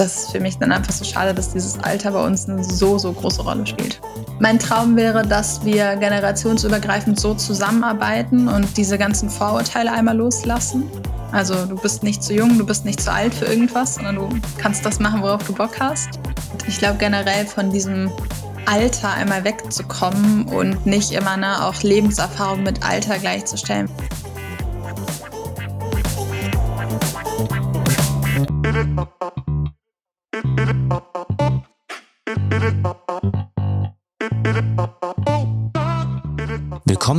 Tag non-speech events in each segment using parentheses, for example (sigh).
das ist für mich dann einfach so schade, dass dieses Alter bei uns eine so, so große Rolle spielt. Mein Traum wäre, dass wir generationsübergreifend so zusammenarbeiten und diese ganzen Vorurteile einmal loslassen. Also du bist nicht zu jung, du bist nicht zu alt für irgendwas, sondern du kannst das machen, worauf du Bock hast. Ich glaube generell von diesem Alter einmal wegzukommen und nicht immer ne, auch Lebenserfahrung mit Alter gleichzustellen.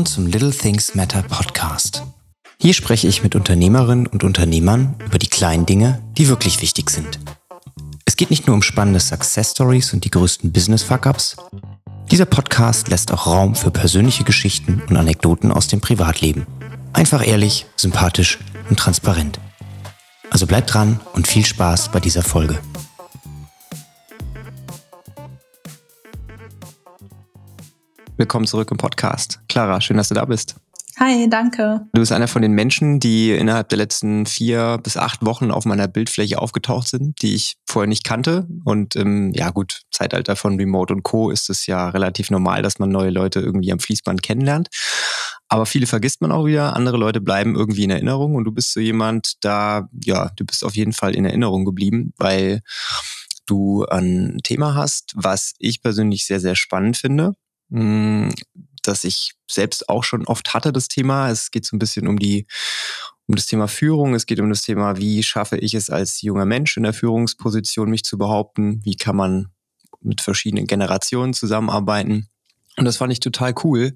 Willkommen zum Little Things Matter Podcast. Hier spreche ich mit Unternehmerinnen und Unternehmern über die kleinen Dinge, die wirklich wichtig sind. Es geht nicht nur um spannende Success Stories und die größten Business Fuck-ups. Dieser Podcast lässt auch Raum für persönliche Geschichten und Anekdoten aus dem Privatleben. Einfach ehrlich, sympathisch und transparent. Also bleibt dran und viel Spaß bei dieser Folge. Willkommen zurück im Podcast. Clara, schön, dass du da bist. Hi, danke. Du bist einer von den Menschen, die innerhalb der letzten vier bis acht Wochen auf meiner Bildfläche aufgetaucht sind, die ich vorher nicht kannte. Und ähm, ja gut, Zeitalter von Remote und Co. ist es ja relativ normal, dass man neue Leute irgendwie am Fließband kennenlernt. Aber viele vergisst man auch wieder, andere Leute bleiben irgendwie in Erinnerung und du bist so jemand, da, ja, du bist auf jeden Fall in Erinnerung geblieben, weil du ein Thema hast, was ich persönlich sehr, sehr spannend finde hm, dass ich selbst auch schon oft hatte, das Thema. Es geht so ein bisschen um die, um das Thema Führung. Es geht um das Thema, wie schaffe ich es als junger Mensch in der Führungsposition, mich zu behaupten? Wie kann man mit verschiedenen Generationen zusammenarbeiten? Und das fand ich total cool.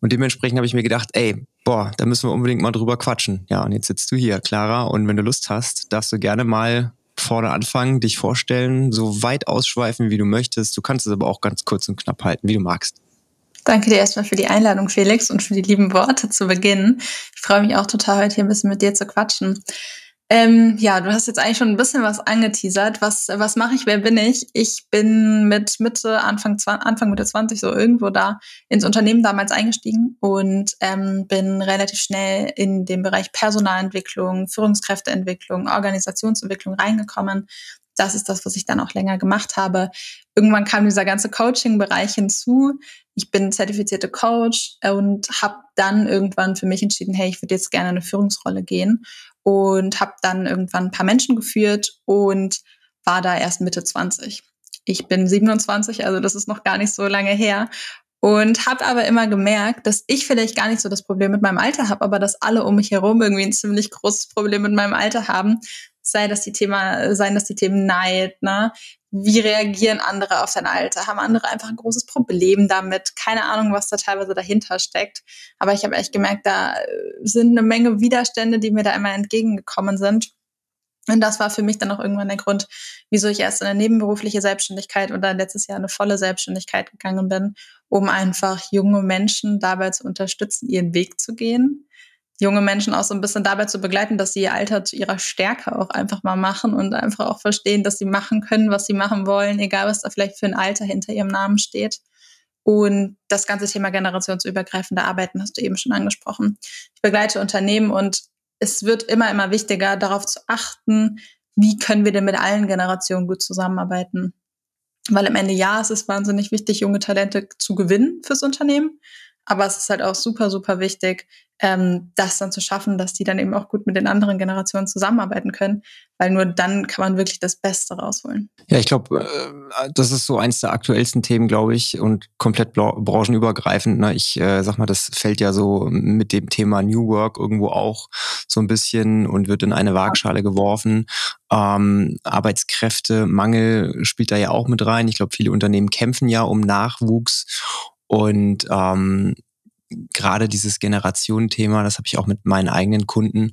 Und dementsprechend habe ich mir gedacht, ey, boah, da müssen wir unbedingt mal drüber quatschen. Ja, und jetzt sitzt du hier, Clara. Und wenn du Lust hast, darfst du gerne mal vorne anfangen, dich vorstellen, so weit ausschweifen, wie du möchtest. Du kannst es aber auch ganz kurz und knapp halten, wie du magst. Danke dir erstmal für die Einladung, Felix, und für die lieben Worte zu Beginn. Ich freue mich auch total, heute hier ein bisschen mit dir zu quatschen. Ähm, ja, du hast jetzt eigentlich schon ein bisschen was angeteasert. Was, was mache ich? Wer bin ich? Ich bin mit Mitte, Anfang, Anfang Mitte 20, so irgendwo da ins Unternehmen damals eingestiegen und ähm, bin relativ schnell in den Bereich Personalentwicklung, Führungskräfteentwicklung, Organisationsentwicklung reingekommen das ist das, was ich dann auch länger gemacht habe. Irgendwann kam dieser ganze Coaching-Bereich hinzu. Ich bin zertifizierte Coach und habe dann irgendwann für mich entschieden, hey, ich würde jetzt gerne eine Führungsrolle gehen und habe dann irgendwann ein paar Menschen geführt und war da erst Mitte 20. Ich bin 27, also das ist noch gar nicht so lange her und habe aber immer gemerkt, dass ich vielleicht gar nicht so das Problem mit meinem Alter habe, aber dass alle um mich herum irgendwie ein ziemlich großes Problem mit meinem Alter haben sei das die Thema, seien das die Themen Neid, ne? Wie reagieren andere auf dein Alter? Haben andere einfach ein großes Problem damit? Keine Ahnung, was da teilweise dahinter steckt. Aber ich habe echt gemerkt, da sind eine Menge Widerstände, die mir da immer entgegengekommen sind. Und das war für mich dann auch irgendwann der Grund, wieso ich erst in eine nebenberufliche Selbstständigkeit und dann letztes Jahr eine volle Selbstständigkeit gegangen bin, um einfach junge Menschen dabei zu unterstützen, ihren Weg zu gehen junge Menschen auch so ein bisschen dabei zu begleiten, dass sie ihr Alter zu ihrer Stärke auch einfach mal machen und einfach auch verstehen, dass sie machen können, was sie machen wollen, egal was da vielleicht für ein Alter hinter ihrem Namen steht. Und das ganze Thema generationsübergreifende Arbeiten hast du eben schon angesprochen. Ich begleite Unternehmen und es wird immer, immer wichtiger, darauf zu achten, wie können wir denn mit allen Generationen gut zusammenarbeiten. Weil am Ende ja, es ist wahnsinnig wichtig, junge Talente zu gewinnen fürs Unternehmen. Aber es ist halt auch super, super wichtig, ähm, das dann zu schaffen, dass die dann eben auch gut mit den anderen Generationen zusammenarbeiten können, weil nur dann kann man wirklich das Beste rausholen. Ja, ich glaube, äh, das ist so eins der aktuellsten Themen, glaube ich, und komplett branchenübergreifend. Ne? Ich äh, sag mal, das fällt ja so mit dem Thema New Work irgendwo auch so ein bisschen und wird in eine Waagschale geworfen. Ähm, Arbeitskräftemangel spielt da ja auch mit rein. Ich glaube, viele Unternehmen kämpfen ja um Nachwuchs und ähm, gerade dieses Generationenthema, das habe ich auch mit meinen eigenen Kunden,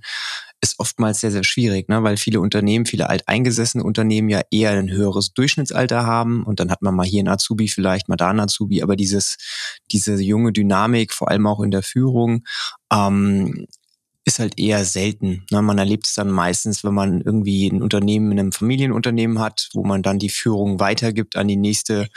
ist oftmals sehr, sehr schwierig, ne? weil viele Unternehmen, viele alteingesessene Unternehmen ja eher ein höheres Durchschnittsalter haben und dann hat man mal hier einen Azubi, vielleicht mal da einen Azubi, aber dieses, diese junge Dynamik, vor allem auch in der Führung, ähm, ist halt eher selten. Ne? Man erlebt es dann meistens, wenn man irgendwie ein Unternehmen in einem Familienunternehmen hat, wo man dann die Führung weitergibt an die nächste.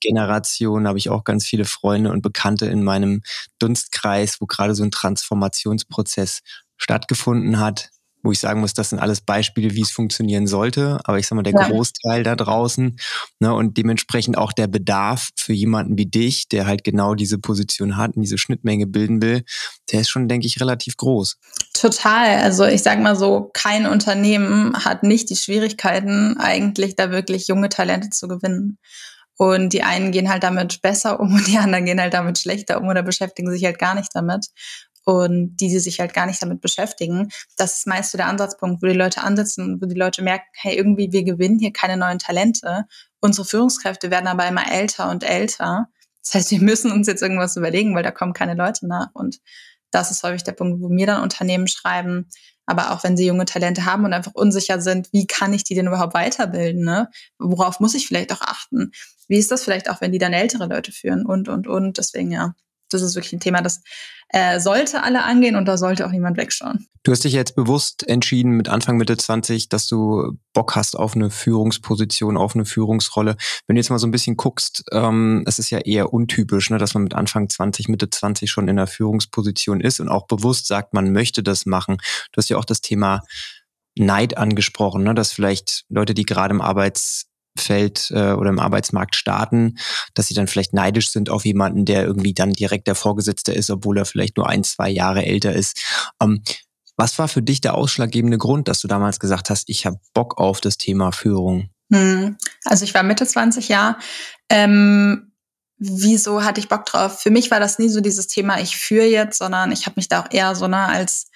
Generation. Da habe ich auch ganz viele Freunde und Bekannte in meinem Dunstkreis, wo gerade so ein Transformationsprozess stattgefunden hat. Wo ich sagen muss, das sind alles Beispiele, wie es funktionieren sollte. Aber ich sag mal, der ja. Großteil da draußen ne, und dementsprechend auch der Bedarf für jemanden wie dich, der halt genau diese Position hat und diese Schnittmenge bilden will, der ist schon, denke ich, relativ groß. Total. Also ich sage mal so, kein Unternehmen hat nicht die Schwierigkeiten, eigentlich da wirklich junge Talente zu gewinnen. Und die einen gehen halt damit besser um und die anderen gehen halt damit schlechter um oder beschäftigen sich halt gar nicht damit und die, die sich halt gar nicht damit beschäftigen. Das ist meist so der Ansatzpunkt, wo die Leute ansitzen, wo die Leute merken, hey, irgendwie, wir gewinnen hier keine neuen Talente. Unsere Führungskräfte werden aber immer älter und älter. Das heißt, wir müssen uns jetzt irgendwas überlegen, weil da kommen keine Leute nach. Und das ist häufig der Punkt, wo mir dann Unternehmen schreiben, aber auch wenn sie junge Talente haben und einfach unsicher sind, wie kann ich die denn überhaupt weiterbilden? Ne? Worauf muss ich vielleicht auch achten? Wie ist das vielleicht auch, wenn die dann ältere Leute führen und, und, und. Deswegen ja, das ist wirklich ein Thema, das äh, sollte alle angehen und da sollte auch niemand wegschauen. Du hast dich jetzt bewusst entschieden mit Anfang Mitte 20, dass du Bock hast auf eine Führungsposition, auf eine Führungsrolle. Wenn du jetzt mal so ein bisschen guckst, ähm, es ist ja eher untypisch, ne, dass man mit Anfang 20, Mitte 20 schon in einer Führungsposition ist und auch bewusst sagt, man möchte das machen. Du hast ja auch das Thema Neid angesprochen, ne, dass vielleicht Leute, die gerade im Arbeits Feld äh, oder im Arbeitsmarkt starten, dass sie dann vielleicht neidisch sind auf jemanden, der irgendwie dann direkt der Vorgesetzte ist, obwohl er vielleicht nur ein, zwei Jahre älter ist. Ähm, was war für dich der ausschlaggebende Grund, dass du damals gesagt hast, ich habe Bock auf das Thema Führung? Hm. Also ich war Mitte 20 Jahre. Ähm, wieso hatte ich Bock drauf? Für mich war das nie so dieses Thema, ich führe jetzt, sondern ich habe mich da auch eher so ne, als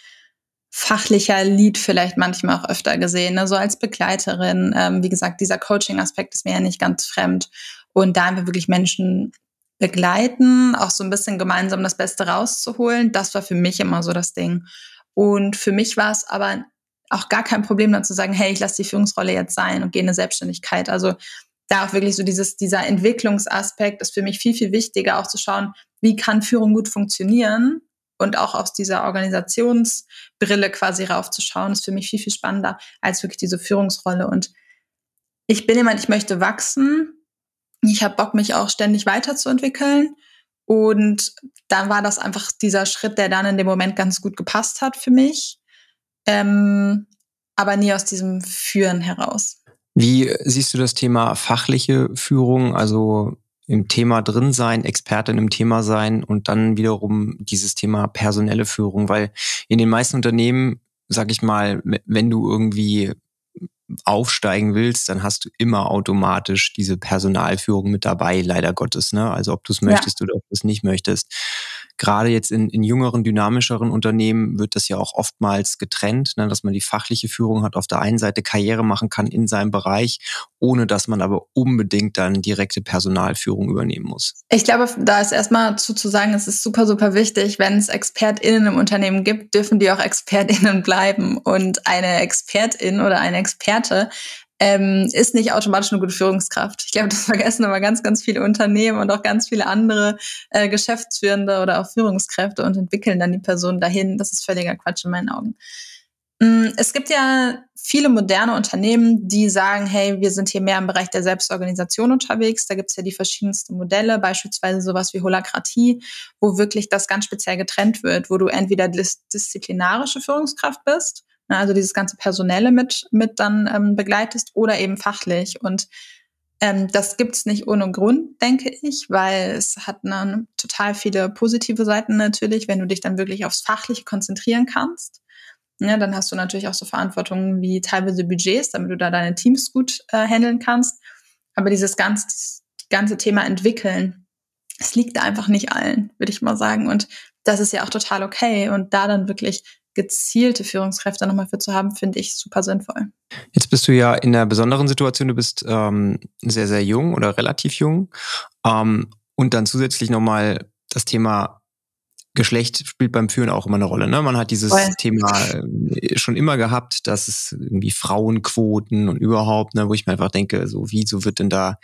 fachlicher Lead vielleicht manchmal auch öfter gesehen, ne? so als Begleiterin. Ähm, wie gesagt, dieser Coaching-Aspekt ist mir ja nicht ganz fremd. Und da einfach wirklich Menschen begleiten, auch so ein bisschen gemeinsam das Beste rauszuholen, das war für mich immer so das Ding. Und für mich war es aber auch gar kein Problem, dann zu sagen, hey, ich lasse die Führungsrolle jetzt sein und gehe in eine Selbstständigkeit. Also da auch wirklich so dieses, dieser Entwicklungsaspekt ist für mich viel, viel wichtiger, auch zu schauen, wie kann Führung gut funktionieren und auch aus dieser Organisationsbrille quasi raufzuschauen, ist für mich viel, viel spannender als wirklich diese Führungsrolle. Und ich bin jemand, ich möchte wachsen. Ich habe Bock, mich auch ständig weiterzuentwickeln. Und dann war das einfach dieser Schritt, der dann in dem Moment ganz gut gepasst hat für mich. Ähm, aber nie aus diesem Führen heraus. Wie siehst du das Thema fachliche Führung? Also im Thema drin sein, Expertin im Thema sein und dann wiederum dieses Thema personelle Führung, weil in den meisten Unternehmen, sag ich mal, wenn du irgendwie aufsteigen willst, dann hast du immer automatisch diese Personalführung mit dabei, leider Gottes. Ne? Also ob du es möchtest ja. oder ob du es nicht möchtest. Gerade jetzt in, in jüngeren, dynamischeren Unternehmen wird das ja auch oftmals getrennt, ne? dass man die fachliche Führung hat, auf der einen Seite Karriere machen kann in seinem Bereich, ohne dass man aber unbedingt dann direkte Personalführung übernehmen muss. Ich glaube, da ist erstmal zu, zu sagen, es ist super, super wichtig, wenn es ExpertInnen im Unternehmen gibt, dürfen die auch ExpertInnen (laughs) bleiben. Und eine Expertin oder ein Experte ähm, ist nicht automatisch eine gute Führungskraft. Ich glaube, das (laughs) vergessen aber ganz, ganz viele Unternehmen und auch ganz viele andere äh, Geschäftsführende oder auch Führungskräfte und entwickeln dann die Person dahin. Das ist völliger Quatsch in meinen Augen. Mm, es gibt ja viele moderne Unternehmen, die sagen, hey, wir sind hier mehr im Bereich der Selbstorganisation unterwegs. Da gibt es ja die verschiedensten Modelle, beispielsweise sowas wie Holakratie, wo wirklich das ganz speziell getrennt wird, wo du entweder dis disziplinarische Führungskraft bist also dieses ganze Personelle mit, mit dann ähm, begleitest oder eben fachlich. Und ähm, das gibt's nicht ohne Grund, denke ich, weil es hat dann total viele positive Seiten natürlich, wenn du dich dann wirklich aufs Fachliche konzentrieren kannst. Ja, dann hast du natürlich auch so Verantwortungen wie teilweise Budgets, damit du da deine Teams gut äh, handeln kannst. Aber dieses ganze, ganze Thema entwickeln, es liegt einfach nicht allen, würde ich mal sagen. Und das ist ja auch total okay. Und da dann wirklich gezielte Führungskräfte nochmal für zu haben, finde ich super sinnvoll. Jetzt bist du ja in einer besonderen Situation, du bist ähm, sehr, sehr jung oder relativ jung. Ähm, und dann zusätzlich nochmal das Thema Geschlecht spielt beim Führen auch immer eine Rolle. Ne? Man hat dieses Voll. Thema äh, schon immer gehabt, dass es irgendwie Frauenquoten und überhaupt, ne, wo ich mir einfach denke, so wieso wird denn da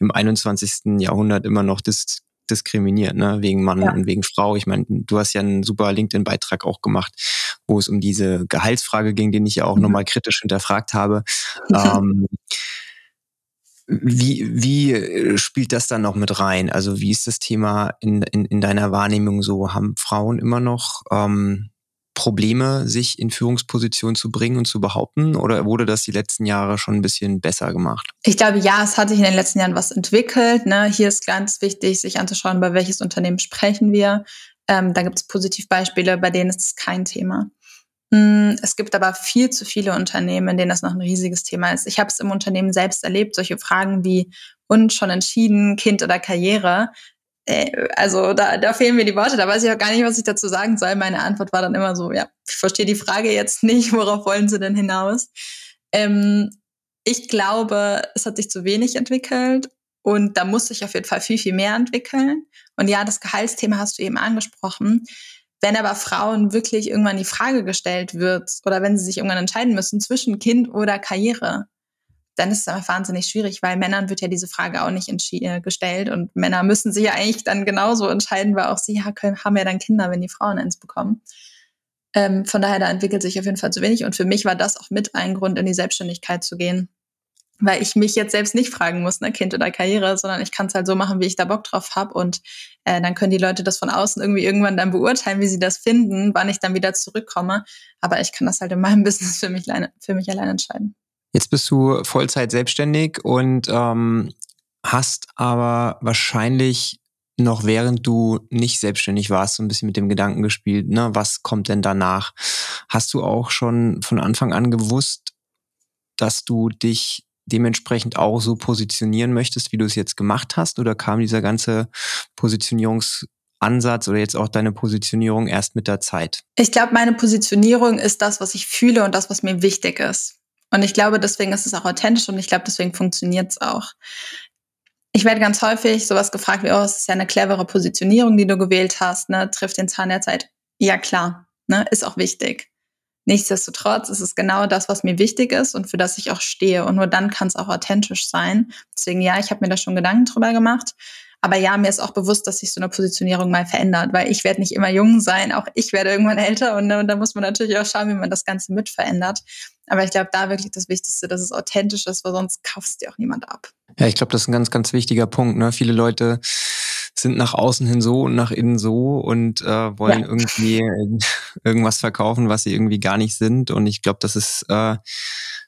im 21. Jahrhundert immer noch das diskriminiert, ne? wegen Mann ja. und wegen Frau. Ich meine, du hast ja einen super LinkedIn-Beitrag auch gemacht, wo es um diese Gehaltsfrage ging, den ich ja auch mhm. nochmal kritisch hinterfragt habe. ähm, wie, wie äh, spielt das dann noch mit rein? Also wie ist das Thema in, in, in deiner Wahrnehmung so? Haben Frauen immer noch ähm, Probleme, sich in Führungspositionen zu bringen und zu behaupten? Oder wurde das die letzten Jahre schon ein bisschen besser gemacht? Ich glaube, ja, es hat sich in den letzten Jahren was entwickelt. Ne? Hier ist ganz wichtig, sich anzuschauen, bei welches Unternehmen sprechen wir. Ähm, da gibt es Positivbeispiele, bei denen ist es kein Thema. Mm, es gibt aber viel zu viele Unternehmen, in denen das noch ein riesiges Thema ist. Ich habe es im Unternehmen selbst erlebt, solche Fragen wie und schon entschieden, Kind oder Karriere. Äh, also da, da fehlen mir die Worte, da weiß ich auch gar nicht, was ich dazu sagen soll. Meine Antwort war dann immer so, ja, ich verstehe die Frage jetzt nicht, worauf wollen Sie denn hinaus? Ähm, ich glaube, es hat sich zu wenig entwickelt und da muss sich auf jeden Fall viel, viel mehr entwickeln. Und ja, das Gehaltsthema hast du eben angesprochen. Wenn aber Frauen wirklich irgendwann die Frage gestellt wird oder wenn sie sich irgendwann entscheiden müssen zwischen Kind oder Karriere, dann ist es einfach wahnsinnig schwierig, weil Männern wird ja diese Frage auch nicht äh, gestellt und Männer müssen sich ja eigentlich dann genauso entscheiden, weil auch sie ja können, haben ja dann Kinder, wenn die Frauen eins bekommen. Ähm, von daher, da entwickelt sich auf jeden Fall zu wenig und für mich war das auch mit ein Grund, in die Selbstständigkeit zu gehen, weil ich mich jetzt selbst nicht fragen muss, ne, Kind oder Karriere, sondern ich kann es halt so machen, wie ich da Bock drauf habe und äh, dann können die Leute das von außen irgendwie irgendwann dann beurteilen, wie sie das finden, wann ich dann wieder zurückkomme, aber ich kann das halt in meinem (laughs) Business für mich, für mich allein entscheiden. Jetzt bist du Vollzeit selbstständig und ähm, hast aber wahrscheinlich noch während du nicht selbstständig warst, so ein bisschen mit dem Gedanken gespielt, ne, was kommt denn danach? Hast du auch schon von Anfang an gewusst, dass du dich dementsprechend auch so positionieren möchtest, wie du es jetzt gemacht hast? Oder kam dieser ganze Positionierungsansatz oder jetzt auch deine Positionierung erst mit der Zeit? Ich glaube, meine Positionierung ist das, was ich fühle und das, was mir wichtig ist. Und ich glaube, deswegen ist es auch authentisch und ich glaube, deswegen funktioniert es auch. Ich werde ganz häufig sowas gefragt wie, oh, es ist ja eine clevere Positionierung, die du gewählt hast, ne? trifft den Zahn der Zeit. Ja, klar, ne? ist auch wichtig. Nichtsdestotrotz ist es genau das, was mir wichtig ist und für das ich auch stehe. Und nur dann kann es auch authentisch sein. Deswegen ja, ich habe mir da schon Gedanken drüber gemacht. Aber ja, mir ist auch bewusst, dass sich so eine Positionierung mal verändert, weil ich werde nicht immer jung sein, auch ich werde irgendwann älter und, und da muss man natürlich auch schauen, wie man das Ganze mit verändert. Aber ich glaube, da wirklich das Wichtigste, dass es authentisch ist, weil sonst kaufst dir auch niemand ab. Ja, ich glaube, das ist ein ganz, ganz wichtiger Punkt. Ne? Viele Leute sind nach außen hin so und nach innen so und äh, wollen ja. irgendwie (laughs) irgendwas verkaufen, was sie irgendwie gar nicht sind. Und ich glaube, das ist äh,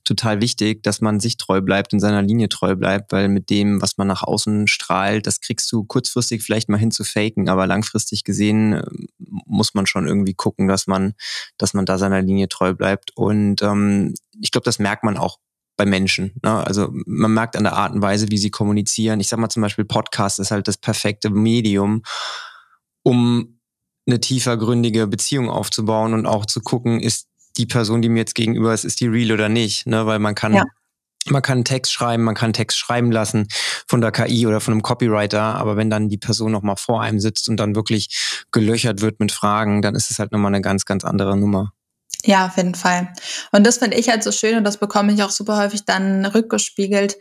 total wichtig, dass man sich treu bleibt und seiner Linie treu bleibt, weil mit dem, was man nach außen strahlt, das kriegst du kurzfristig vielleicht mal hin zu faken, aber langfristig gesehen äh, muss man schon irgendwie gucken, dass man, dass man da seiner Linie treu bleibt. Und ähm, ich glaube, das merkt man auch bei Menschen. Ne? Also man merkt an der Art und Weise, wie sie kommunizieren. Ich sag mal zum Beispiel Podcast ist halt das perfekte Medium, um eine tiefergründige Beziehung aufzubauen und auch zu gucken, ist die Person, die mir jetzt gegenüber ist, ist die real oder nicht? Ne? Weil man kann ja. Man kann Text schreiben, man kann Text schreiben lassen von der KI oder von einem Copywriter, aber wenn dann die Person nochmal vor einem sitzt und dann wirklich gelöchert wird mit Fragen, dann ist es halt nochmal eine ganz, ganz andere Nummer. Ja, auf jeden Fall. Und das finde ich halt so schön und das bekomme ich auch super häufig dann rückgespiegelt,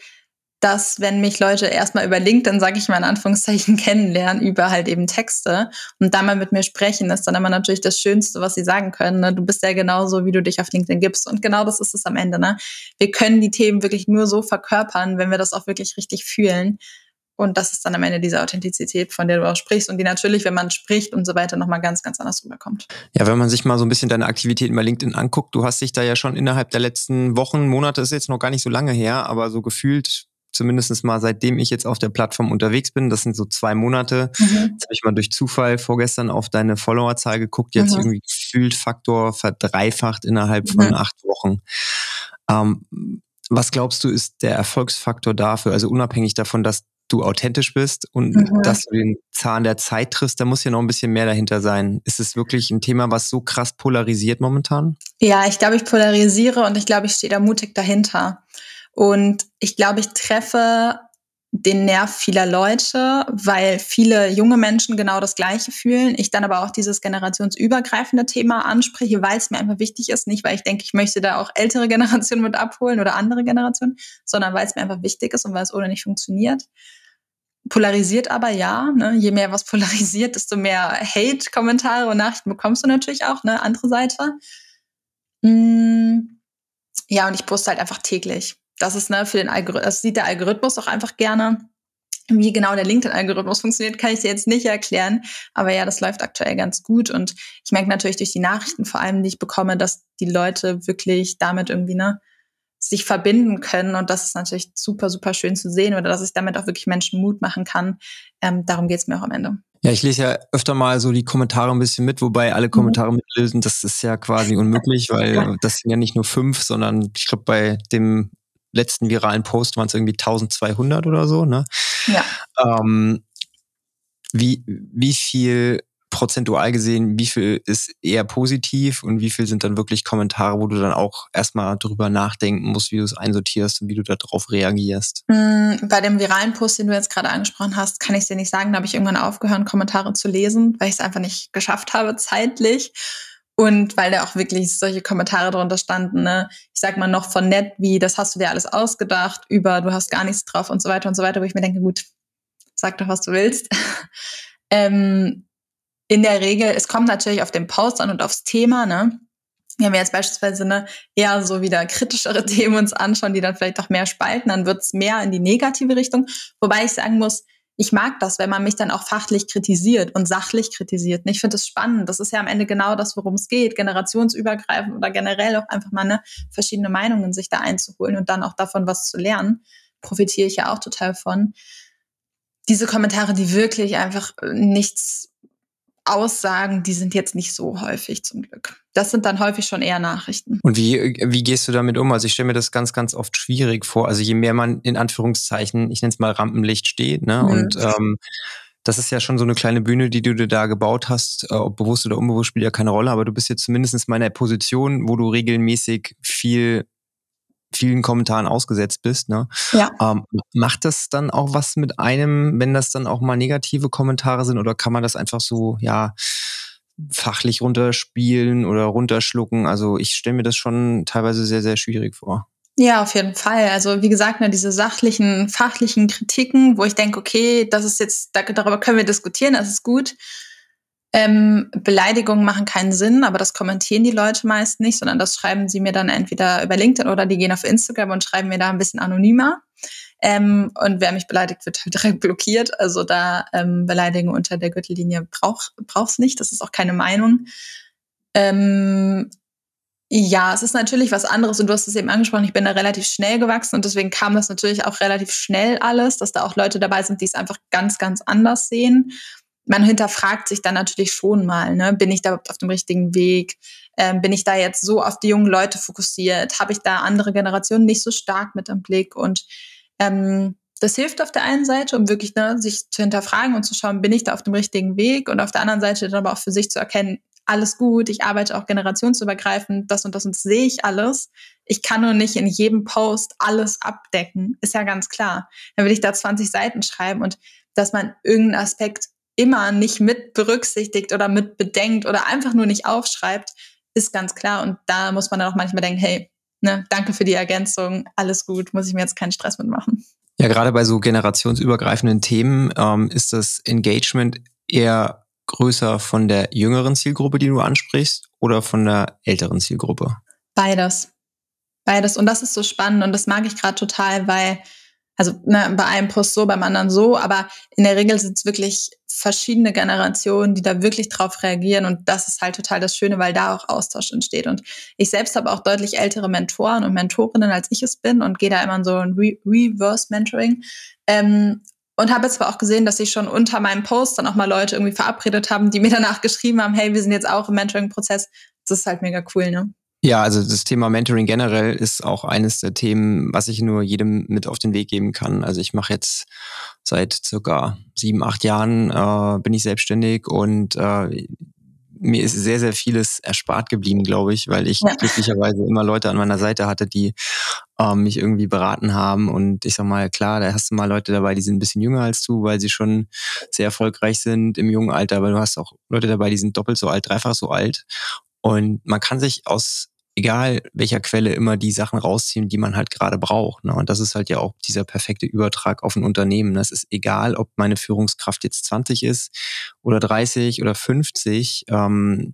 dass wenn mich Leute erstmal über LinkedIn, sage ich mal in Anführungszeichen, (laughs) kennenlernen, über halt eben Texte und dann mal mit mir sprechen, ist dann immer natürlich das Schönste, was sie sagen können. Ne? Du bist ja genauso, wie du dich auf LinkedIn gibst. Und genau das ist es am Ende. Ne? Wir können die Themen wirklich nur so verkörpern, wenn wir das auch wirklich richtig fühlen. Und das ist dann am Ende diese Authentizität, von der du auch sprichst und die natürlich, wenn man spricht und so weiter, nochmal ganz, ganz anders rüberkommt. Ja, wenn man sich mal so ein bisschen deine Aktivitäten bei LinkedIn anguckt, du hast dich da ja schon innerhalb der letzten Wochen, Monate, ist jetzt noch gar nicht so lange her, aber so gefühlt zumindest mal seitdem ich jetzt auf der Plattform unterwegs bin, das sind so zwei Monate. Mhm. Jetzt habe ich mal durch Zufall vorgestern auf deine Followerzahl geguckt, jetzt mhm. irgendwie gefühlt Faktor verdreifacht innerhalb von mhm. acht Wochen. Ähm, was glaubst du, ist der Erfolgsfaktor dafür? Also unabhängig davon, dass du authentisch bist und mhm. dass du den Zahn der Zeit triffst, da muss ja noch ein bisschen mehr dahinter sein. Ist es wirklich ein Thema, was so krass polarisiert momentan? Ja, ich glaube, ich polarisiere und ich glaube, ich stehe da mutig dahinter. Und ich glaube, ich treffe den Nerv vieler Leute, weil viele junge Menschen genau das Gleiche fühlen. Ich dann aber auch dieses generationsübergreifende Thema anspreche, weil es mir einfach wichtig ist. Nicht, weil ich denke, ich möchte da auch ältere (laughs) Generationen mit abholen oder andere Generationen, sondern weil es mir einfach wichtig ist und weil es ohne nicht funktioniert. Polarisiert aber ja. Ne? Je mehr was (laughs) polarisiert, desto mehr Hate-Kommentare und Nachrichten bekommst du natürlich auch. Ne? Andere Seite. Mm, ja, und ich poste halt einfach täglich. Das ist ne, für den Algorithmus, das sieht der Algorithmus auch einfach gerne. Wie genau der LinkedIn-Algorithmus funktioniert, kann ich dir jetzt nicht erklären. Aber ja, das läuft aktuell ganz gut. Und ich merke natürlich durch die Nachrichten vor allem, die ich bekomme, dass die Leute wirklich damit irgendwie, ne, sich verbinden können. Und das ist natürlich super, super schön zu sehen oder dass ich damit auch wirklich Menschen Mut machen kann. Ähm, darum geht's mir auch am Ende. Ja, ich lese ja öfter mal so die Kommentare ein bisschen mit, wobei alle mhm. Kommentare mitlesen, das ist ja quasi unmöglich, weil das sind ja nicht nur fünf, sondern ich glaube, bei dem letzten viralen Post waren es irgendwie 1200 oder so. Ne? Ja. Ähm, wie, wie viel prozentual gesehen, wie viel ist eher positiv und wie viel sind dann wirklich Kommentare, wo du dann auch erstmal drüber nachdenken musst, wie du es einsortierst und wie du darauf reagierst? Mm, bei dem viralen Post, den du jetzt gerade angesprochen hast, kann ich es dir nicht sagen. Da habe ich irgendwann aufgehört, Kommentare zu lesen, weil ich es einfach nicht geschafft habe, zeitlich. Und weil da auch wirklich solche Kommentare drunter standen, ne? ich sag mal noch von nett wie, das hast du dir alles ausgedacht, über du hast gar nichts drauf und so weiter und so weiter, wo ich mir denke, gut, sag doch, was du willst. (laughs) ähm, in der Regel, es kommt natürlich auf den Post an und aufs Thema, ne? Wenn wir jetzt beispielsweise ne, eher so wieder kritischere (laughs) Themen uns anschauen, die dann vielleicht auch mehr spalten, dann wird's mehr in die negative Richtung. Wobei ich sagen muss, ich mag das, wenn man mich dann auch fachlich kritisiert und sachlich kritisiert. Ich finde das spannend. Das ist ja am Ende genau das, worum es geht, generationsübergreifend oder generell auch einfach mal ne, verschiedene Meinungen sich da einzuholen und dann auch davon was zu lernen. Profitiere ich ja auch total von. Diese Kommentare, die wirklich einfach nichts Aussagen, die sind jetzt nicht so häufig zum Glück. Das sind dann häufig schon eher Nachrichten. Und wie, wie gehst du damit um? Also ich stelle mir das ganz, ganz oft schwierig vor. Also je mehr man in Anführungszeichen, ich nenne es mal Rampenlicht steht, ne? Mhm. Und ähm, das ist ja schon so eine kleine Bühne, die du dir da gebaut hast, äh, ob bewusst oder unbewusst spielt ja keine Rolle, aber du bist jetzt zumindest in meiner Position, wo du regelmäßig viel vielen Kommentaren ausgesetzt bist. Ne? Ja. Ähm, macht das dann auch was mit einem, wenn das dann auch mal negative Kommentare sind oder kann man das einfach so, ja, fachlich runterspielen oder runterschlucken? Also ich stelle mir das schon teilweise sehr, sehr schwierig vor. Ja, auf jeden Fall. Also wie gesagt, ne, diese sachlichen, fachlichen Kritiken, wo ich denke, okay, das ist jetzt, darüber können wir diskutieren, das ist gut. Ähm, Beleidigungen machen keinen Sinn, aber das kommentieren die Leute meist nicht, sondern das schreiben sie mir dann entweder über LinkedIn oder die gehen auf Instagram und schreiben mir da ein bisschen anonymer. Ähm, und wer mich beleidigt, wird halt (laughs) direkt blockiert. Also da ähm, Beleidigung unter der Gürtellinie braucht brauch's nicht. Das ist auch keine Meinung. Ähm, ja, es ist natürlich was anderes und du hast es eben angesprochen, ich bin da relativ schnell gewachsen und deswegen kam das natürlich auch relativ schnell alles, dass da auch Leute dabei sind, die es einfach ganz, ganz anders sehen man hinterfragt sich dann natürlich schon mal, ne? bin ich da auf dem richtigen Weg? Ähm, bin ich da jetzt so auf die jungen Leute fokussiert? Habe ich da andere Generationen nicht so stark mit im Blick? Und ähm, das hilft auf der einen Seite, um wirklich ne, sich zu hinterfragen und zu schauen, bin ich da auf dem richtigen Weg? Und auf der anderen Seite dann aber auch für sich zu erkennen, alles gut, ich arbeite auch generationsübergreifend, das und das und das sehe ich alles. Ich kann nur nicht in jedem Post alles abdecken, ist ja ganz klar. Dann will ich da 20 Seiten schreiben und dass man irgendeinen Aspekt immer nicht mit berücksichtigt oder mit bedenkt oder einfach nur nicht aufschreibt, ist ganz klar. Und da muss man dann auch manchmal denken, hey, ne, danke für die Ergänzung, alles gut, muss ich mir jetzt keinen Stress mitmachen. Ja, gerade bei so generationsübergreifenden Themen ähm, ist das Engagement eher größer von der jüngeren Zielgruppe, die du ansprichst, oder von der älteren Zielgruppe? Beides. Beides. Und das ist so spannend und das mag ich gerade total, weil also ne, bei einem Post so, beim anderen so, aber in der Regel sind es wirklich verschiedene Generationen, die da wirklich drauf reagieren und das ist halt total das Schöne, weil da auch Austausch entsteht. Und ich selbst habe auch deutlich ältere Mentoren und Mentorinnen, als ich es bin und gehe da immer in so ein Re Reverse Mentoring. Ähm, und habe jetzt aber auch gesehen, dass sich schon unter meinem Post dann auch mal Leute irgendwie verabredet haben, die mir danach geschrieben haben, hey, wir sind jetzt auch im Mentoring-Prozess. Das ist halt mega cool, ne? Ja, also das Thema Mentoring generell ist auch eines der Themen, was ich nur jedem mit auf den Weg geben kann. Also ich mache jetzt seit circa sieben, acht Jahren äh, bin ich selbstständig und äh, mir ist sehr, sehr vieles erspart geblieben, glaube ich, weil ich ja. glücklicherweise immer Leute an meiner Seite hatte, die ähm, mich irgendwie beraten haben. Und ich sag mal, klar, da hast du mal Leute dabei, die sind ein bisschen jünger als du, weil sie schon sehr erfolgreich sind im jungen Alter, aber du hast auch Leute dabei, die sind doppelt so alt, dreifach so alt. Und man kann sich aus egal welcher Quelle immer die Sachen rausziehen, die man halt gerade braucht. Ne? Und das ist halt ja auch dieser perfekte Übertrag auf ein Unternehmen. Das ist egal, ob meine Führungskraft jetzt 20 ist oder 30 oder 50. Ähm,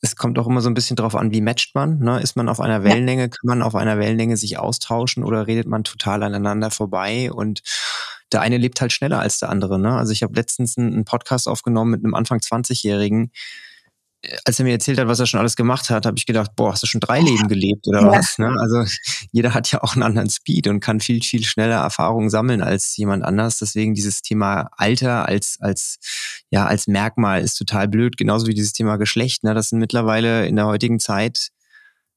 es kommt auch immer so ein bisschen drauf an, wie matcht man. Ne? Ist man auf einer Wellenlänge, kann man auf einer Wellenlänge sich austauschen oder redet man total aneinander vorbei? Und der eine lebt halt schneller als der andere. Ne? Also ich habe letztens einen Podcast aufgenommen mit einem Anfang 20-Jährigen, als er mir erzählt hat, was er schon alles gemacht hat, habe ich gedacht, boah, hast du schon drei Leben gelebt oder ja. was? Ne? Also jeder hat ja auch einen anderen Speed und kann viel, viel schneller Erfahrungen sammeln als jemand anders. Deswegen dieses Thema Alter als, als, ja, als Merkmal ist total blöd, genauso wie dieses Thema Geschlecht. Ne? Das sind mittlerweile in der heutigen Zeit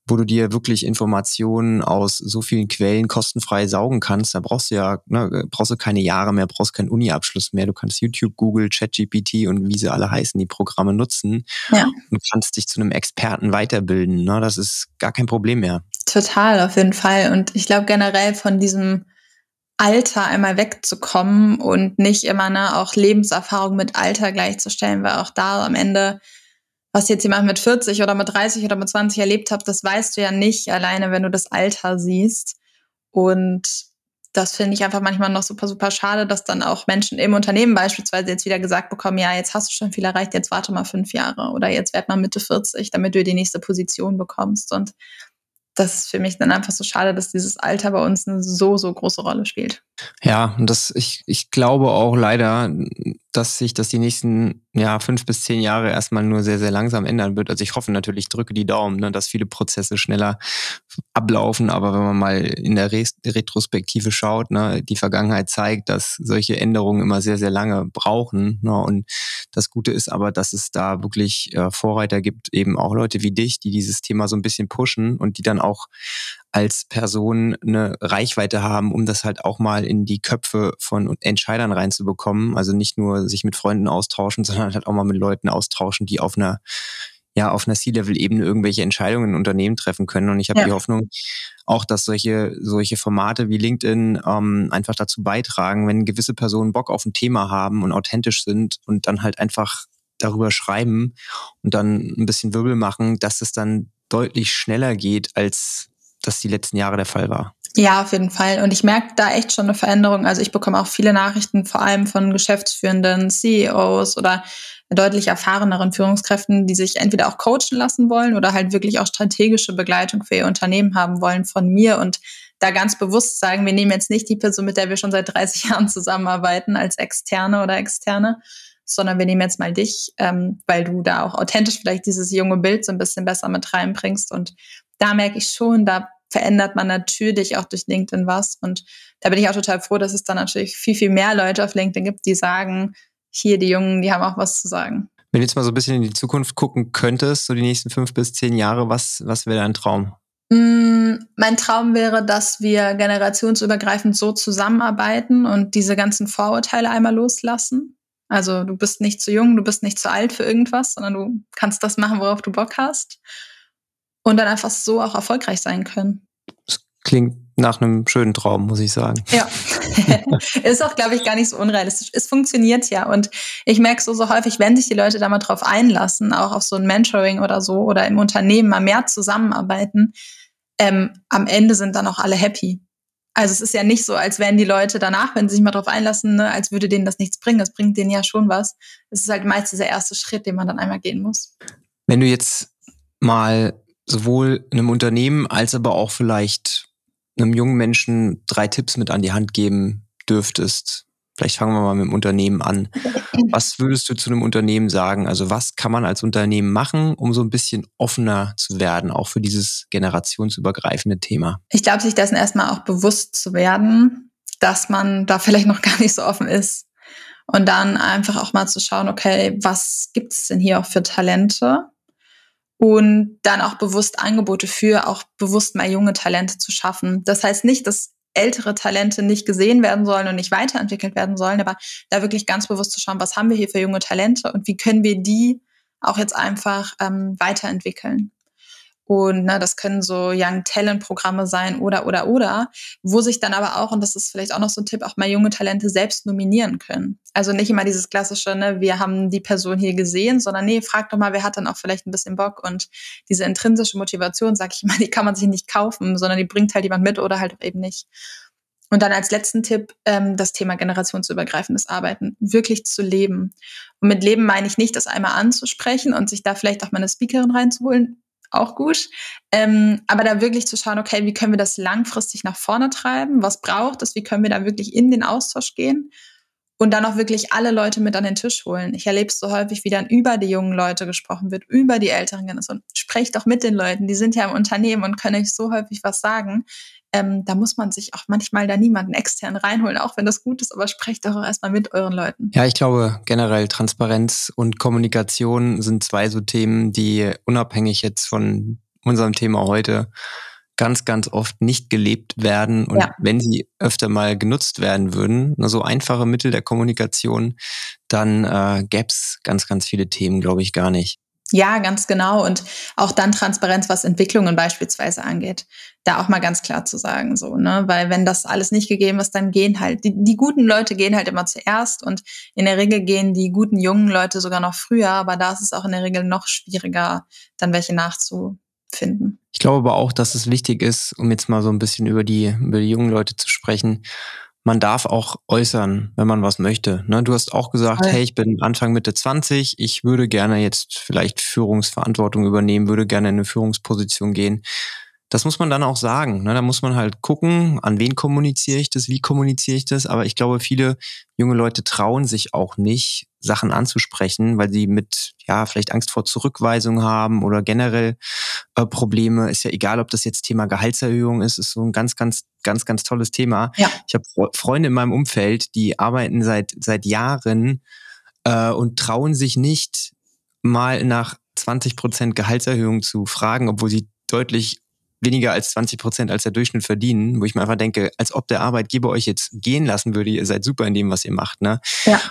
wo du dir wirklich Informationen aus so vielen Quellen kostenfrei saugen kannst. Da brauchst du ja, ne, brauchst du keine Jahre mehr, brauchst keinen Uni-Abschluss mehr. Du kannst YouTube, Google, ChatGPT und wie sie alle heißen, die Programme nutzen ja. und kannst dich zu einem Experten weiterbilden. Ne? Das ist gar kein Problem mehr. Total, auf jeden Fall. Und ich glaube generell von diesem Alter einmal wegzukommen und nicht immer ne, auch Lebenserfahrung mit Alter gleichzustellen, weil auch da am Ende was jetzt jemand mit 40 oder mit 30 oder mit 20 erlebt hat, das weißt du ja nicht alleine, wenn du das Alter siehst. Und das finde ich einfach manchmal noch super, super schade, dass dann auch Menschen im Unternehmen beispielsweise jetzt wieder gesagt bekommen, ja, jetzt hast du schon viel erreicht, jetzt warte mal fünf Jahre oder jetzt werd mal Mitte 40, damit du die nächste Position bekommst. Und das ist für mich dann einfach so schade, dass dieses Alter bei uns eine so, so große Rolle spielt. Ja, und das, ich, ich glaube auch leider, dass sich das die nächsten ja, fünf bis zehn Jahre erstmal nur sehr, sehr langsam ändern wird. Also ich hoffe natürlich, drücke die Daumen, ne, dass viele Prozesse schneller ablaufen. Aber wenn man mal in der Retrospektive schaut, ne, die Vergangenheit zeigt, dass solche Änderungen immer sehr, sehr lange brauchen. Ne, und das Gute ist aber, dass es da wirklich äh, Vorreiter gibt, eben auch Leute wie dich, die dieses Thema so ein bisschen pushen und die dann auch als Person eine Reichweite haben, um das halt auch mal in die Köpfe von Entscheidern reinzubekommen. Also nicht nur sich mit Freunden austauschen, (laughs) sondern halt auch mal mit Leuten austauschen, die auf einer ja auf einer C-Level-Ebene irgendwelche Entscheidungen in Unternehmen treffen können. Und ich habe ja. die Hoffnung, auch dass solche solche Formate wie LinkedIn ähm, einfach dazu beitragen, wenn gewisse Personen Bock auf ein Thema haben und authentisch sind und dann halt einfach darüber schreiben und dann ein bisschen Wirbel machen, dass es dann deutlich schneller geht, als das die letzten Jahre der Fall war. Ja, auf jeden Fall. Und ich merke da echt schon eine Veränderung. Also ich bekomme auch viele Nachrichten, vor allem von geschäftsführenden CEOs oder deutlich erfahreneren Führungskräften, die sich entweder auch coachen lassen wollen oder halt wirklich auch strategische Begleitung für ihr Unternehmen haben wollen von mir und da ganz bewusst sagen, wir nehmen jetzt nicht die Person, mit der wir schon seit 30 (laughs) Jahren zusammenarbeiten, als Externe oder Externe, sondern wir nehmen jetzt mal dich, ähm, weil du da auch authentisch vielleicht dieses junge Bild so ein bisschen besser mit reinbringst. Und da merke ich schon, da verändert man natürlich auch durch LinkedIn was. Und da bin ich auch total froh, dass es dann natürlich viel, viel mehr Leute auf LinkedIn gibt, die sagen, hier, die Jungen, die haben auch was zu sagen. Wenn du jetzt mal so ein bisschen in die Zukunft gucken könntest, so die nächsten fünf bis zehn Jahre, was, was wäre dein Traum? Mm, mein Traum wäre, dass wir generationsübergreifend so zusammenarbeiten und diese ganzen Vorurteile einmal loslassen. Also du bist nicht zu jung, du bist nicht zu alt für irgendwas, sondern du kannst das machen, worauf du Bock hast und dann einfach so auch erfolgreich sein können. Das klingt nach einem schönen Traum, muss ich sagen. Ja, (laughs) ist auch, glaube ich, gar nicht so unrealistisch. Es funktioniert ja und ich merke so, so häufig, wenn sich die Leute da mal drauf einlassen, auch auf so ein Mentoring oder so oder im Unternehmen mal mehr zusammenarbeiten, ähm, am Ende sind dann auch alle happy. Also es ist ja nicht so, als wären die Leute danach, wenn sie sich mal drauf einlassen, ne, als würde denen das nichts bringen. Es bringt denen ja schon was. Es ist halt meist dieser erste Schritt, den man dann einmal gehen muss. Wenn du jetzt mal sowohl einem Unternehmen als aber auch vielleicht einem jungen Menschen drei Tipps mit an die Hand geben dürftest? Vielleicht fangen wir mal mit dem Unternehmen an. Was würdest du zu einem Unternehmen sagen? Also was kann man als Unternehmen machen, um so ein bisschen offener zu werden, auch für dieses generationsübergreifende Thema? Ich glaube, sich dessen erstmal auch bewusst zu werden, dass man da vielleicht noch (laughs) gar nicht so offen ist. Und dann einfach auch mal zu schauen, okay, was gibt es denn hier auch für Talente? Und dann auch bewusst Angebote für auch bewusst mal junge Talente zu schaffen. Das heißt nicht, dass ältere Talente nicht gesehen werden sollen und nicht weiterentwickelt werden sollen, aber da wirklich ganz bewusst zu schauen, was haben wir hier für junge Talente und wie können wir die auch jetzt einfach ähm, weiterentwickeln. Und ne, das können so Young Talent Programme sein oder, oder, oder, wo sich dann aber auch, und das ist vielleicht auch noch so ein Tipp, auch mal junge Talente selbst nominieren können. Also nicht immer dieses klassische, ne, wir haben die Person hier gesehen, sondern nee, frag doch mal, wer hat dann auch vielleicht ein bisschen Bock. Und diese intrinsische Motivation, sag ich mal, (laughs) die kann man sich nicht kaufen, sondern die bringt halt jemand mit oder halt eben nicht. Und dann als letzten Tipp ähm, das Thema generationsübergreifendes Arbeiten wirklich zu leben. Und mit Leben meine ich nicht, das einmal anzusprechen und sich da vielleicht auch mal eine Speakerin reinzuholen, auch gut. Ähm, aber da wirklich zu schauen, okay, wie können wir das langfristig nach vorne treiben? Was braucht es? Wie können wir da wirklich in den Austausch gehen? Und dann auch wirklich alle Leute mit an den Tisch holen. Ich erlebe es so häufig, wie dann über die jungen Leute gesprochen wird, über die älteren Generationen. Sprecht doch mit den Leuten, die sind ja im Unternehmen und können euch so häufig was sagen. Ähm, da muss man sich auch manchmal da niemanden extern reinholen, auch wenn das gut ist, aber sprecht doch auch erstmal mit euren Leuten. Ja, ich glaube generell Transparenz und Kommunikation sind zwei so Themen, die unabhängig jetzt von unserem Thema heute ganz, ganz oft nicht gelebt werden. Und ja. wenn sie öfter mal genutzt werden würden, so einfache Mittel der Kommunikation, dann äh, gäbe es ganz, ganz viele Themen, glaube ich, gar nicht. Ja, ganz genau. Und auch dann Transparenz, was Entwicklungen beispielsweise angeht. Da auch mal ganz klar zu sagen, so, ne? Weil wenn das alles nicht gegeben ist, dann gehen halt, die, die guten Leute gehen halt immer zuerst und in der Regel gehen die guten jungen Leute sogar noch früher, aber da ist es auch in der Regel noch schwieriger, dann welche nachzufinden. Ich glaube aber auch, dass es wichtig ist, um jetzt mal so ein bisschen über die, über die jungen Leute zu sprechen. Man darf auch äußern, wenn man was möchte. Ne? Du hast auch gesagt, hey, ich bin Anfang Mitte 20, ich würde gerne jetzt vielleicht Führungsverantwortung übernehmen, würde gerne in eine Führungsposition gehen. Das muss man dann auch sagen. Ne? Da muss man halt gucken, an wen kommuniziere ich das, wie kommuniziere ich das. Aber ich glaube, viele junge Leute trauen sich auch nicht, Sachen anzusprechen, weil sie mit, ja, vielleicht Angst vor Zurückweisung haben oder generell äh, Probleme. Ist ja egal, ob das jetzt Thema Gehaltserhöhung ist, ist so ein ganz, ganz, ganz, ganz tolles Thema. Ja. Ich habe Freunde in meinem Umfeld, die arbeiten seit, seit Jahren äh, und trauen sich nicht mal nach 20 Prozent Gehaltserhöhung zu fragen, obwohl sie deutlich weniger als 20 Prozent als der Durchschnitt verdienen, wo ich mir einfach denke, als ob der Arbeitgeber euch jetzt gehen lassen würde, ihr seid super in dem, was ihr macht. Ne? Ja.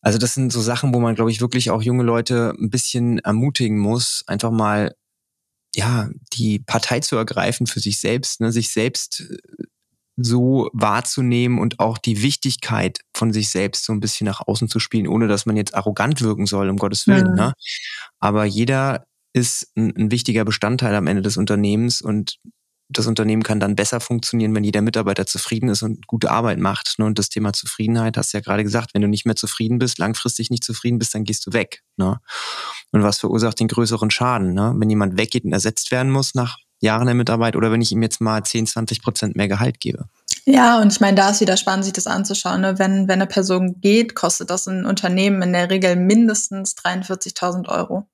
Also das sind so Sachen, wo man, glaube ich, wirklich auch junge Leute ein bisschen ermutigen muss, einfach mal ja die Partei zu ergreifen für sich selbst, ne? sich selbst äh, so wahrzunehmen und auch die Wichtigkeit von sich selbst so ein bisschen nach außen zu spielen, ohne dass man jetzt arrogant wirken soll, um Gottes Willen. Mhm. Ne? Aber jeder ist ein, ein wichtiger Bestandteil am Ende des Unternehmens und das Unternehmen kann dann besser funktionieren, wenn jeder Mitarbeiter zufrieden ist und gute Arbeit macht. Ne? Und das Thema Zufriedenheit hast du ja gerade gesagt, wenn du nicht mehr zufrieden bist, langfristig nicht zufrieden bist, dann gehst du weg. Ne? Und was verursacht den größeren Schaden? Ne? Wenn jemand weggeht und ersetzt werden muss nach Jahren der Mitarbeit oder wenn ich ihm jetzt mal 10, 20 Prozent mehr Gehalt gebe. Ja, und ich meine, da ist wieder spannend, sich das anzuschauen. Ne? Wenn, wenn eine Person geht, kostet das ein Unternehmen in der Regel mindestens 43.000 Euro.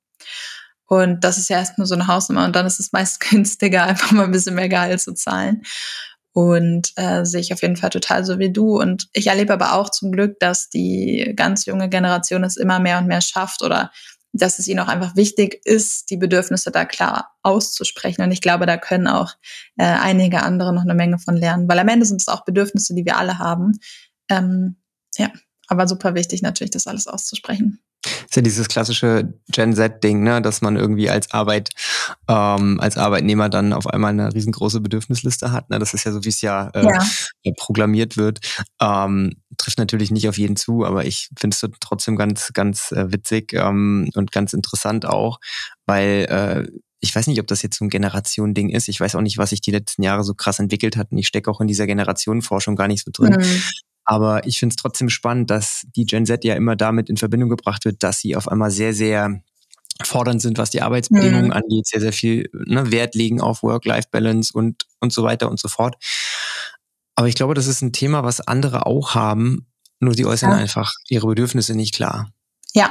Und das ist ja erstmal so eine Hausnummer und dann ist es meist (laughs) günstiger, einfach mal ein bisschen mehr Gehalt zu zahlen. Und äh, sehe ich auf jeden Fall total so wie du. Und ich erlebe aber auch zum Glück, dass die ganz junge Generation es immer mehr und mehr schafft oder dass es ihnen auch einfach wichtig ist, die Bedürfnisse da klar auszusprechen. Und ich glaube, da können auch äh, einige andere noch eine Menge von lernen, weil am Ende sind es auch Bedürfnisse, die wir alle haben. Ähm, ja, aber super wichtig natürlich, das alles auszusprechen ist ja dieses klassische Gen Z-Ding, ne, dass man irgendwie als Arbeit, ähm, als Arbeitnehmer dann auf einmal eine riesengroße Bedürfnisliste hat. Ne? Das ist ja so, wie es ja, äh, ja. programmiert wird. Ähm, trifft natürlich nicht auf jeden zu, aber ich finde es trotzdem ganz, ganz äh, witzig ähm, und ganz interessant auch, weil äh, ich weiß nicht, ob das jetzt so ein Generation-Ding ist. Ich weiß auch nicht, was sich die letzten Jahre so krass entwickelt hat. Und ich stecke auch in dieser Generationenforschung gar nicht so drin. Mhm. Aber ich finde es trotzdem spannend, dass die Gen Z ja immer damit in Verbindung gebracht wird, dass sie auf einmal sehr, sehr fordernd sind, was die Arbeitsbedingungen mhm. angeht, sehr, sehr viel ne, Wert legen auf Work-Life-Balance und, und so weiter und so fort. Aber ich glaube, das ist ein Thema, was andere auch haben, nur sie äußern ja. einfach ihre Bedürfnisse nicht klar. Ja,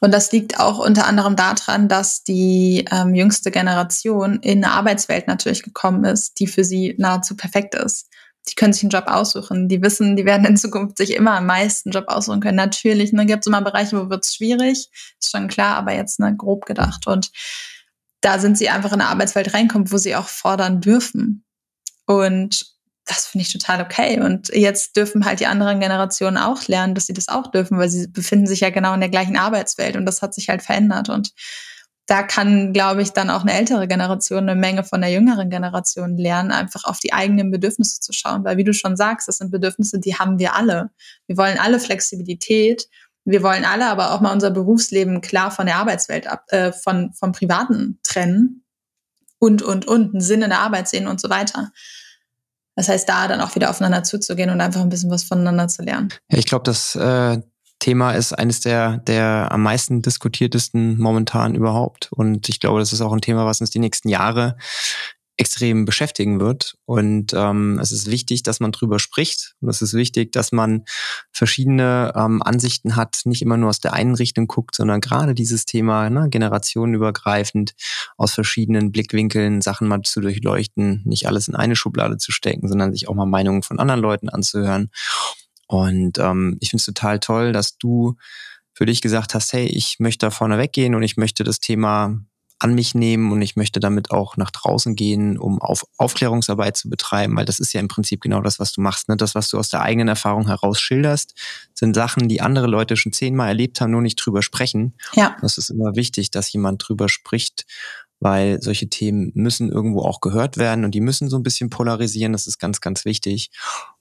und das liegt auch unter anderem daran, dass die ähm, jüngste Generation in eine Arbeitswelt natürlich gekommen ist, die für sie nahezu perfekt ist die können sich einen Job aussuchen. Die wissen, die werden in Zukunft sich immer am meisten Job aussuchen können. Natürlich, ne, gibt es immer Bereiche, wo wird es schwierig, ist schon klar, aber jetzt ne, grob gedacht. Und da sind sie einfach in eine Arbeitswelt reinkommen, wo sie auch fordern dürfen. Und das finde ich total okay. Und jetzt dürfen halt die anderen Generationen auch lernen, dass sie das auch dürfen, weil sie befinden sich ja genau in der gleichen Arbeitswelt und das hat sich halt verändert. Und da kann, glaube ich, dann auch eine ältere Generation eine Menge von der jüngeren Generation lernen, einfach auf die eigenen Bedürfnisse zu schauen. Weil, wie du schon sagst, das sind Bedürfnisse, die haben wir alle. Wir wollen alle Flexibilität. Wir wollen alle aber auch mal unser Berufsleben klar von der Arbeitswelt ab, äh, von, vom Privaten trennen und, und, und, einen Sinn in der Arbeit sehen und so weiter. Das heißt, da dann auch wieder aufeinander zuzugehen und einfach ein bisschen was voneinander zu lernen. Ich glaube, dass äh, Thema ist eines der, der am meisten diskutiertesten momentan überhaupt. Und ich glaube, das ist auch ein Thema, was uns die nächsten Jahre extrem beschäftigen wird. Und ähm, es ist wichtig, dass man drüber spricht. Und es ist wichtig, dass man verschiedene ähm, Ansichten hat, nicht immer nur aus der einen Richtung guckt, sondern gerade dieses Thema ne, generationenübergreifend aus verschiedenen Blickwinkeln Sachen mal zu durchleuchten, nicht alles in eine Schublade zu stecken, sondern sich auch mal Meinungen von anderen Leuten anzuhören. Und ähm, ich finde es total toll, dass du für dich gesagt hast, hey, ich möchte da vorne weggehen und ich möchte das Thema an mich nehmen und ich möchte damit auch nach draußen gehen, um auf Aufklärungsarbeit zu betreiben, weil das ist ja im Prinzip genau das, was du machst. Ne? Das, was du aus der eigenen Erfahrung heraus schilderst, sind Sachen, die andere Leute schon zehnmal erlebt haben, nur nicht drüber sprechen. Ja. Das ist immer wichtig, dass jemand drüber spricht, weil solche Themen müssen irgendwo auch gehört werden und die müssen so ein bisschen polarisieren. Das ist ganz, ganz wichtig.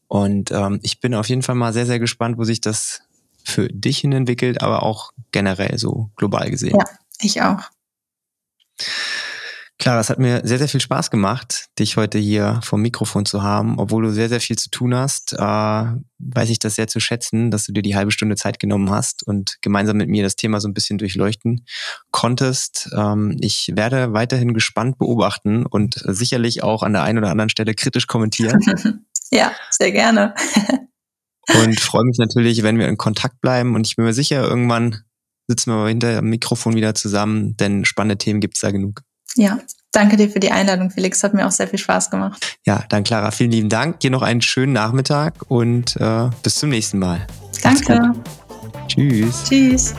Und ähm, ich bin auf jeden Fall mal sehr, sehr gespannt, wo sich das für dich hin entwickelt, aber auch generell so global gesehen. Ja, ich auch. Klar, es hat mir sehr, sehr viel Spaß gemacht, dich heute hier vom Mikrofon zu haben. Obwohl du sehr, sehr viel zu tun hast, äh, weiß ich das sehr zu schätzen, dass du dir die halbe Stunde Zeit genommen hast und gemeinsam mit mir das Thema so ein bisschen durchleuchten konntest. Ähm, ich werde weiterhin gespannt beobachten und sicherlich auch an der einen oder anderen Stelle kritisch kommentieren. (laughs) ja, sehr gerne. und freue mich natürlich, wenn wir in Kontakt bleiben. Und ich bin mir sicher, irgendwann sitzen wir hinter dem Mikrofon wieder zusammen, denn spannende Themen gibt es da genug. Ja, danke dir für die Einladung, Felix. Hat mir auch sehr viel Spaß gemacht. Ja, dann Clara, vielen lieben Dank. Dir noch einen schönen Nachmittag und äh, bis zum nächsten Mal. Danke. Tschüss. Tschüss.